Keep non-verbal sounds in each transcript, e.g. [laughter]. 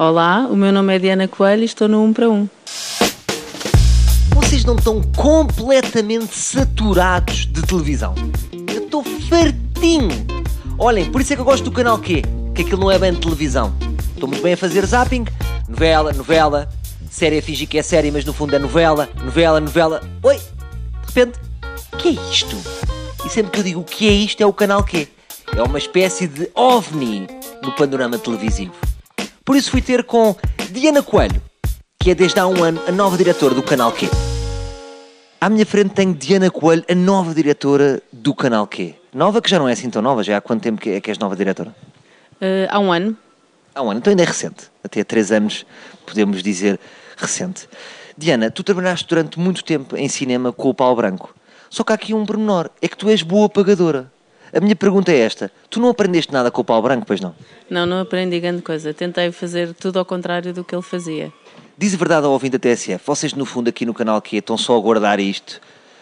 Olá, o meu nome é Diana Coelho e estou no 1 para 1. Vocês não estão completamente saturados de televisão? Eu estou fartinho! Olhem, por isso é que eu gosto do canal Q, que aquilo não é bem de televisão. Estou muito bem a fazer zapping, novela, novela, série a fingir que é série, mas no fundo é novela, novela, novela. Oi! De repente, o que é isto? E sempre que eu digo o que é isto, é o canal Q. É uma espécie de ovni no panorama televisivo. Por isso fui ter com Diana Coelho, que é desde há um ano a nova diretora do Canal Q. À minha frente tenho Diana Coelho, a nova diretora do Canal Q. Nova que já não é assim tão nova, já há quanto tempo que é que és nova diretora? Uh, há um ano. Há um ano, então ainda é recente. Até há três anos podemos dizer recente. Diana, tu trabalhaste durante muito tempo em cinema com o Paulo Branco. Só que há aqui um pormenor, é que tu és boa pagadora. A minha pergunta é esta: tu não aprendeste nada com o pau branco, pois não? Não, não aprendi grande coisa. Tentei fazer tudo ao contrário do que ele fazia. Diz a verdade ao ouvinte da TSF. Vocês, no fundo, aqui no canal que estão só a guardar isto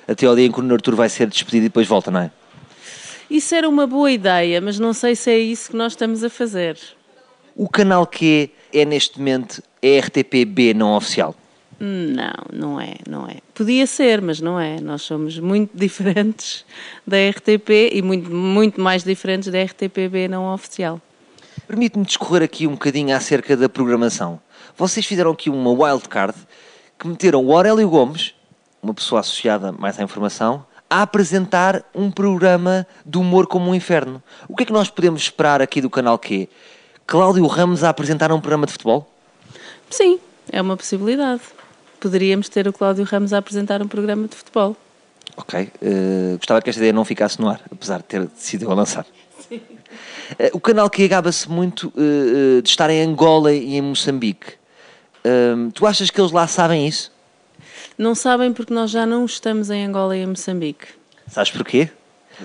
até ao dia em que o Artur vai ser despedido e depois volta, não é? Isso era uma boa ideia, mas não sei se é isso que nós estamos a fazer. O canal que é, neste momento, é RTPB não oficial. Não, não é, não é. Podia ser, mas não é. Nós somos muito [laughs] diferentes da RTP e muito, muito mais diferentes da RTPB não oficial. Permite-me discorrer aqui um bocadinho acerca da programação. Vocês fizeram aqui uma wildcard que meteram o Aurélio Gomes, uma pessoa associada mais à informação, a apresentar um programa de humor como um inferno. O que é que nós podemos esperar aqui do canal Q? Cláudio Ramos a apresentar um programa de futebol? Sim, é uma possibilidade poderíamos ter o Cláudio Ramos a apresentar um programa de futebol. Ok. Uh, gostava que esta ideia não ficasse no ar, apesar de ter decidido a lançar. Sim. Uh, o canal que agaba-se muito uh, de estar em Angola e em Moçambique. Ehm, tu achas que eles lá sabem isso? Não sabem porque nós já não estamos em Angola e em Moçambique. Sabes porquê?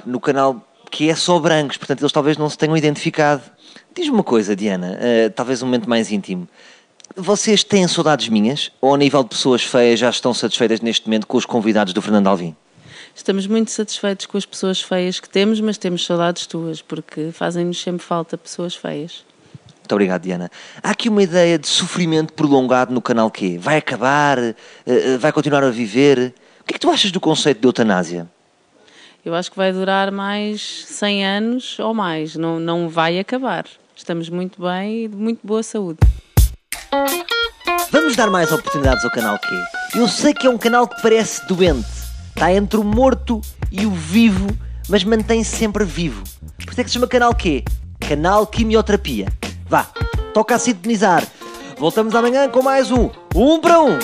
No canal que é só brancos, portanto eles talvez não se tenham identificado. Diz-me uma coisa, Diana, talvez um momento mais íntimo. Vocês têm saudades minhas? Ou, a nível de pessoas feias, já estão satisfeitas neste momento com os convidados do Fernando Alvim? Estamos muito satisfeitos com as pessoas feias que temos, mas temos saudades tuas, porque fazem-nos sempre falta pessoas feias. Muito obrigado, Diana. Há aqui uma ideia de sofrimento prolongado no canal Q. Vai acabar? Eh, eh, vai continuar a viver? O que é que tu achas do conceito de eutanásia? Eu acho que vai durar mais 100 anos ou mais. Não, não vai acabar. Estamos muito bem e de muito boa saúde. Vamos dar mais oportunidades ao canal Q. Eu sei que é um canal que parece doente. Está entre o morto e o vivo, mas mantém-se sempre vivo. Por isso é que se chama canal Q. Canal Quimioterapia. Vá, toca a sintonizar. Voltamos amanhã com mais um Um para Um.